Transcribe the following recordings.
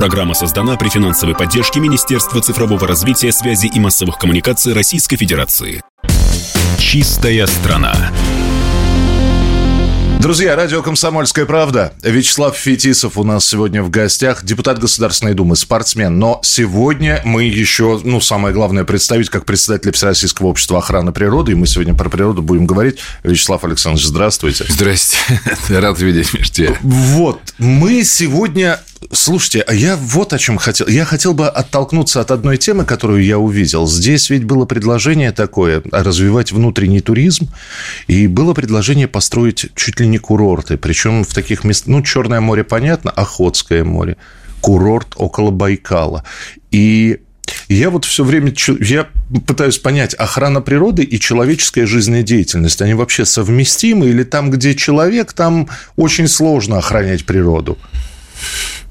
Программа создана при финансовой поддержке Министерства цифрового развития, связи и массовых коммуникаций Российской Федерации. Чистая страна. Друзья, радио «Комсомольская правда». Вячеслав Фетисов у нас сегодня в гостях, депутат Государственной Думы, спортсмен. Но сегодня мы еще, ну, самое главное, представить как представителя Всероссийского общества охраны природы. И мы сегодня про природу будем говорить. Вячеслав Александрович, здравствуйте. Здрасте. Рад видеть, тебя. Вот. Мы сегодня Слушайте, а я вот о чем хотел. Я хотел бы оттолкнуться от одной темы, которую я увидел. Здесь ведь было предложение такое, развивать внутренний туризм, и было предложение построить чуть ли не курорты, причем в таких местах, ну, Черное море, понятно, Охотское море, курорт около Байкала. И я вот все время я пытаюсь понять, охрана природы и человеческая жизнедеятельность, они вообще совместимы? Или там, где человек, там очень сложно охранять природу?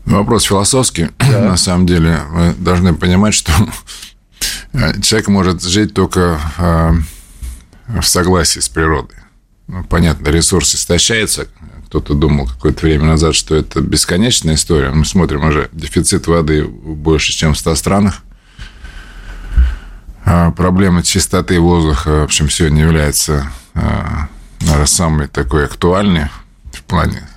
Вопрос философский. Да. На самом деле, мы должны понимать, что человек может жить только э, в согласии с природой. Ну, понятно, ресурс истощается. Кто-то думал какое-то время назад, что это бесконечная история. Мы смотрим уже дефицит воды больше, чем в 100 странах. А проблема чистоты воздуха, в общем, сегодня является, э, наверное, самой такой актуальной в плане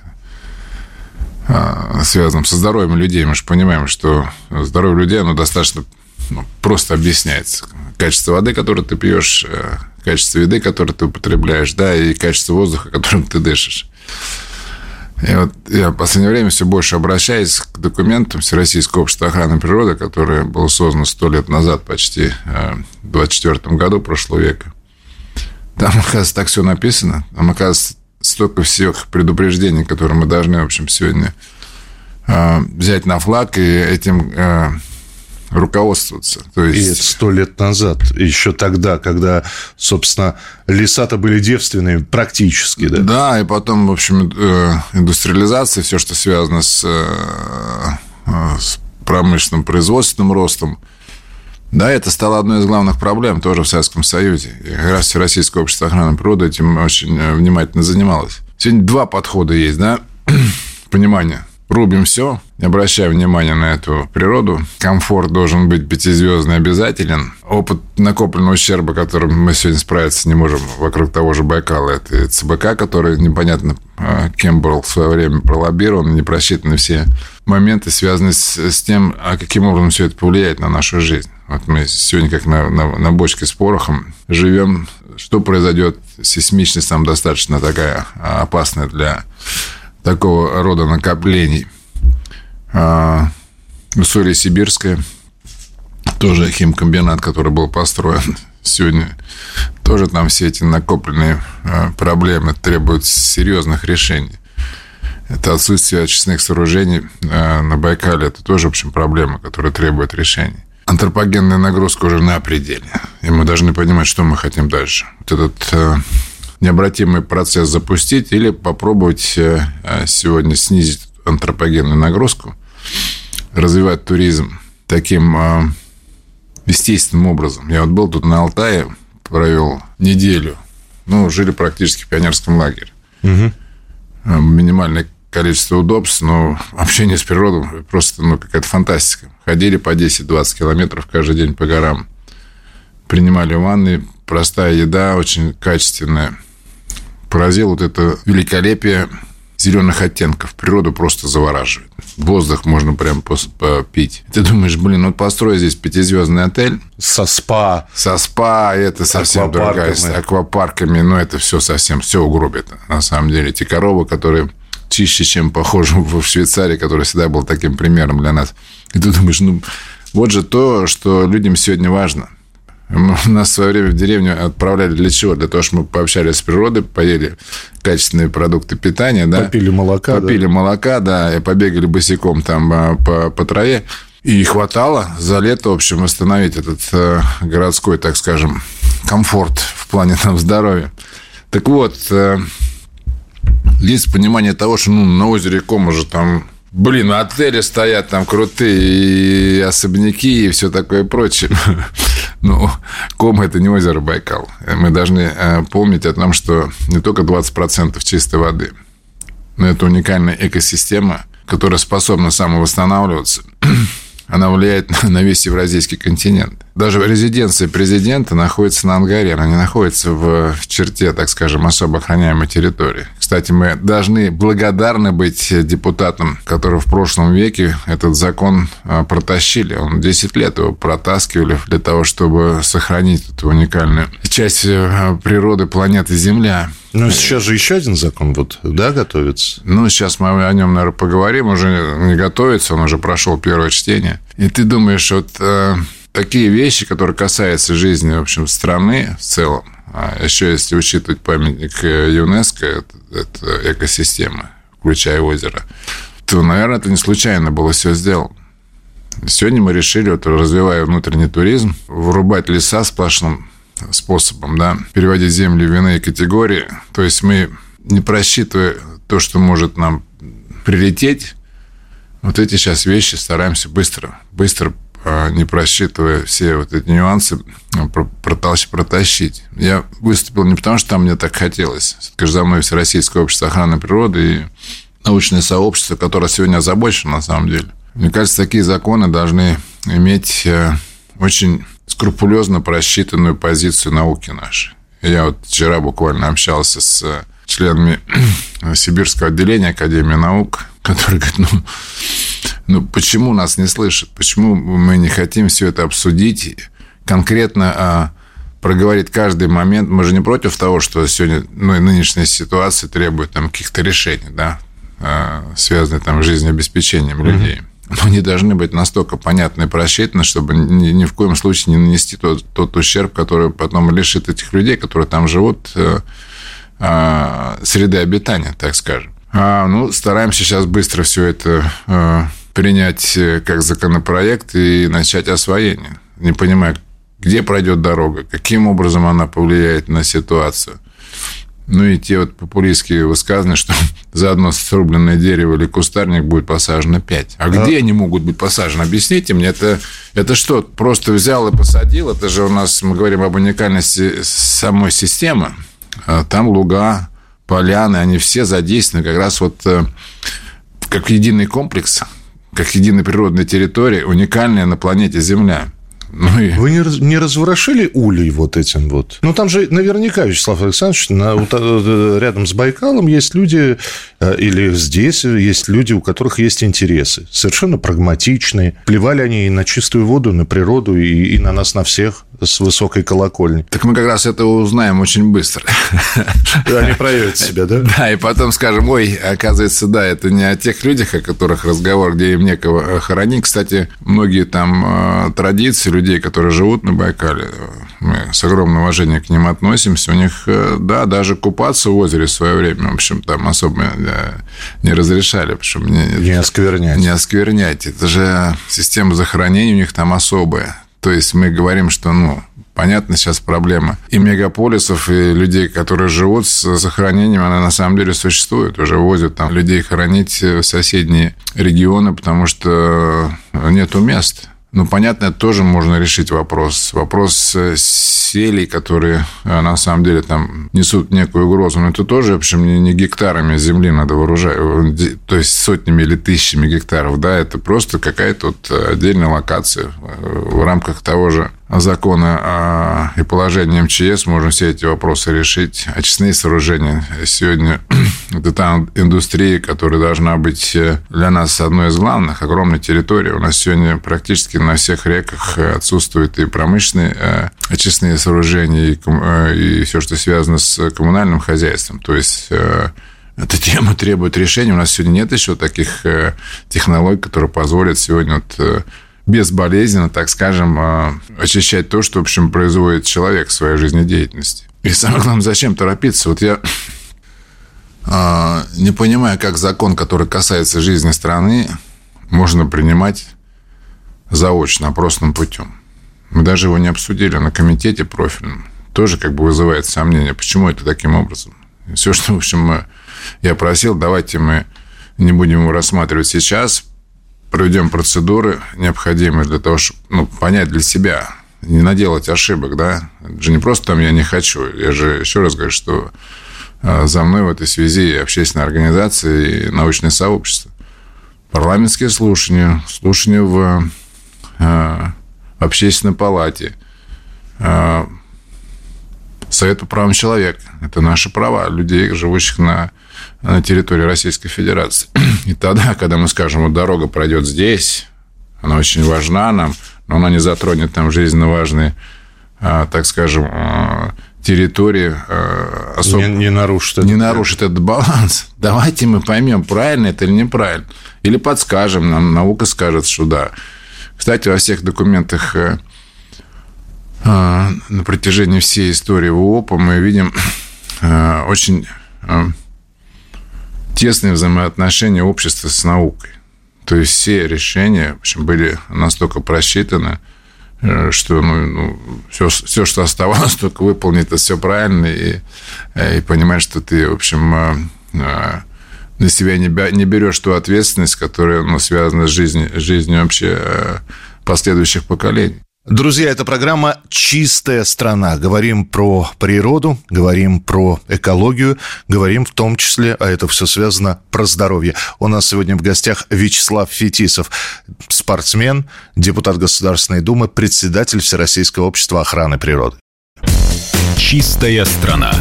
связанным со здоровьем людей. Мы же понимаем, что здоровье людей, оно достаточно ну, просто объясняется. Качество воды, которую ты пьешь, э, качество еды, которую ты употребляешь, да, и качество воздуха, которым ты дышишь. И вот я в последнее время все больше обращаюсь к документам Всероссийского общества охраны природы, которое было создано сто лет назад, почти э, в 24 году прошлого века. Там, оказывается, так все написано. Там, оказывается, столько всех предупреждений, которые мы должны, в общем, сегодня взять на флаг и этим э, руководствоваться. То есть... И сто лет назад, еще тогда, когда, собственно, леса-то были девственными практически, да? Да, и потом, в общем, э, индустриализация, все, что связано с, с промышленным производственным ростом – да, это стало одной из главных проблем тоже в Советском Союзе. И как раз Российское общество охраны природы этим очень э, внимательно занималось. Сегодня два подхода есть, да, понимание. Рубим все, обращая внимания на эту природу. Комфорт должен быть пятизвездный обязателен. Опыт накопленного ущерба, которым мы сегодня справиться не можем вокруг того же Байкала, это ЦБК, который непонятно э, кем был в свое время пролоббирован, не просчитаны все моменты, связанные с, с тем, а каким образом все это повлияет на нашу жизнь. Вот мы сегодня как на, на, на бочке с порохом живем. Что произойдет? Сейсмичность там достаточно такая опасная для такого рода накоплений. А, Усолье Сибирское, тоже химкомбинат, который был построен сегодня, тоже там все эти накопленные а, проблемы требуют серьезных решений. Это отсутствие очистных сооружений а, на Байкале. Это тоже, в общем, проблема, которая требует решения антропогенная нагрузка уже на пределе. И мы должны понимать, что мы хотим дальше. Вот этот э, необратимый процесс запустить или попробовать э, э, сегодня снизить антропогенную нагрузку, развивать туризм таким э, естественным образом. Я вот был тут на Алтае, провел неделю. Ну, жили практически в пионерском лагере. Угу. Минимальное количество удобств, но общение с природой просто ну, какая-то фантастика. Ходили по 10-20 километров каждый день по горам. Принимали ванны, простая еда, очень качественная. Поразил вот это великолепие зеленых оттенков. Природу просто завораживает. Воздух можно прям пить. Ты думаешь, блин, ну построй здесь пятизвездный отель. Со спа. Со спа, это совсем другая. С аквапарками, но это все совсем, все угробит. На самом деле, эти коровы, которые чище, чем похоже в Швейцарии, который всегда был таким примером для нас. И ты думаешь, ну, вот же то, что людям сегодня важно. Нас в свое время в деревню отправляли для чего? Для того, чтобы мы пообщались с природой, поели качественные продукты питания. Да? Попили молока. Попили да? молока, да, и побегали босиком там а, по, по траве. И хватало за лето, в общем, восстановить этот э, городской, так скажем, комфорт в плане там, здоровья. Так вот, э, есть понимание того, что ну, на озере Кома же там Блин, отели стоят там крутые, и особняки, и все такое прочее. Ну, Кома – это не озеро Байкал. Мы должны э, помнить о том, что не только 20% чистой воды, но это уникальная экосистема, которая способна самовосстанавливаться. Она влияет на весь евразийский континент. Даже резиденция президента находится на Ангаре, она не находится в черте, так скажем, особо охраняемой территории. Кстати, мы должны благодарны быть депутатам, которые в прошлом веке этот закон а, протащили. Он 10 лет его протаскивали для того, чтобы сохранить эту уникальную часть э, природы планеты Земля. Ну, сейчас же еще один закон вот, да, готовится? Ну, сейчас мы о нем, наверное, поговорим. Уже не готовится, он уже прошел первое чтение. И ты думаешь, вот э, такие вещи, которые касаются жизни, в общем, страны в целом, а еще если учитывать памятник э, ЮНЕСКО, это, это экосистема, включая озеро, то, наверное, это не случайно было все сделано. Сегодня мы решили, вот, развивая внутренний туризм, вырубать леса сплошным способом, да, переводить земли в иные категории. То есть мы, не просчитывая то, что может нам прилететь, вот эти сейчас вещи стараемся быстро, быстро а, не просчитывая все вот эти нюансы, а, протащить. Я выступил не потому, что там мне так хотелось. Все-таки за мной Всероссийское общество охраны природы и научное сообщество, которое сегодня озабочено на самом деле. Мне кажется, такие законы должны иметь э, очень скрупулезно просчитанную позицию науки нашей. Я вот вчера буквально общался с э, членами Сибирского отделения Академии наук, который говорит, ну, ну почему нас не слышат? Почему мы не хотим все это обсудить конкретно а, проговорить каждый момент? Мы же не против того, что сегодня ну, нынешняя ситуация требует там каких-то решений, да, а, связанных там с жизнеобеспечением mm-hmm. людей. Но они должны быть настолько понятны и просчитаны, чтобы ни, ни в коем случае не нанести тот, тот ущерб, который потом лишит этих людей, которые там живут, э, э, среды обитания, так скажем. А, ну, стараемся сейчас быстро все это э, принять э, как законопроект и начать освоение. Не понимаю, где пройдет дорога, каким образом она повлияет на ситуацию. Ну и те вот популистские высказывания, что за одно срубленное дерево или кустарник будет посажено пять. А, а где они могут быть посажены? Объясните мне, это, это что, просто взял и посадил? Это же у нас, мы говорим об уникальности самой системы. А там луга, поляны, они все задействованы как раз вот э, как единый комплекс, как единая природная территория, уникальная на планете Земля. Ну и... Вы не, не разворошили улей вот этим вот? Ну, там же наверняка, Вячеслав Александрович, на, э, рядом с Байкалом есть люди, э, или здесь есть люди, у которых есть интересы. Совершенно прагматичные. Плевали они и на чистую воду, на природу, и, и на нас, на всех с высокой колокольни. Так мы как раз это узнаем очень быстро. Они проявят себя, да? Да, и потом скажем, ой, оказывается, да, это не о тех людях, о которых разговор, где им некого хоронить. Кстати, многие там э, традиции людей, которые живут на Байкале, мы с огромным уважением к ним относимся. У них, э, да, даже купаться в озере в свое время, в общем, там особо не разрешали. Потому что мне, не осквернять. Не осквернять. Это же система захоронения у них там особая. То есть мы говорим, что, ну, понятно сейчас проблема и мегаполисов, и людей, которые живут с захоронением, она на самом деле существует. Уже возят там людей хоронить в соседние регионы, потому что нету мест. Ну, понятно, тоже можно решить вопрос. Вопрос селей, которые э, на самом деле там несут некую угрозу. Но это тоже, в общем, не, не гектарами земли надо вооружать, э, то есть сотнями или тысячами гектаров, да, это просто какая-то вот отдельная локация в рамках того же закона и положения МЧС можно все эти вопросы решить. Очистные сооружения. Сегодня это та индустрия, которая должна быть э, для нас одной из главных. Огромная территория. У нас сегодня практически на всех реках отсутствуют и промышленные очистные сооружения, и, и все, что связано с коммунальным хозяйством. То есть эта тема требует решения. У нас сегодня нет еще таких технологий, которые позволят сегодня вот безболезненно, так скажем, а, очищать то, что, в общем, производит человек в своей жизнедеятельности. И самое главное, зачем торопиться? Вот я а, не понимаю, как закон, который касается жизни страны, можно принимать заочно, опросным путем. Мы даже его не обсудили на комитете профильном. Тоже как бы вызывает сомнение, почему это таким образом. Все, что, в общем, я просил, давайте мы не будем его рассматривать сейчас, проведем процедуры, необходимые для того, чтобы ну, понять для себя, не наделать ошибок, да. Это же не просто там я не хочу. Я же еще раз говорю, что а, за мной в этой связи и общественная организация, и научное сообщество. парламентские слушания, слушания в э, общественной палате, э, Совет по правам человека. Это наши права людей, живущих на, на территории Российской Федерации. И тогда, когда мы скажем, вот дорога пройдет здесь, она очень важна нам, но она не затронет там жизненно важные, э, так скажем, э, территории э, особо... Не, не нарушит, этот... не нарушит этот баланс. Давайте мы поймем, правильно это или неправильно. Или подскажем, нам наука скажет, что да. Кстати, во всех документах э, на протяжении всей истории ВОПа мы видим очень тесные взаимоотношения общества с наукой. То есть все решения в общем, были настолько просчитаны, Э, что ну, ну, все, все, что оставалось, только выполнить это все правильно и, э, и понимать, что ты, в общем, э, на себя не, берешь ту ответственность, которая ну, связана с жизнью, жизнью вообще последующих поколений. Друзья, это программа «Чистая страна». Говорим про природу, говорим про экологию, говорим в том числе, а это все связано, про здоровье. У нас сегодня в гостях Вячеслав Фетисов, спортсмен, депутат Государственной Думы, председатель Всероссийского общества охраны природы. «Чистая страна».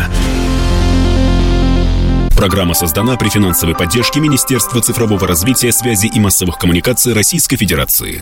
Программа создана при финансовой поддержке Министерства цифрового развития, связи и массовых коммуникаций Российской Федерации.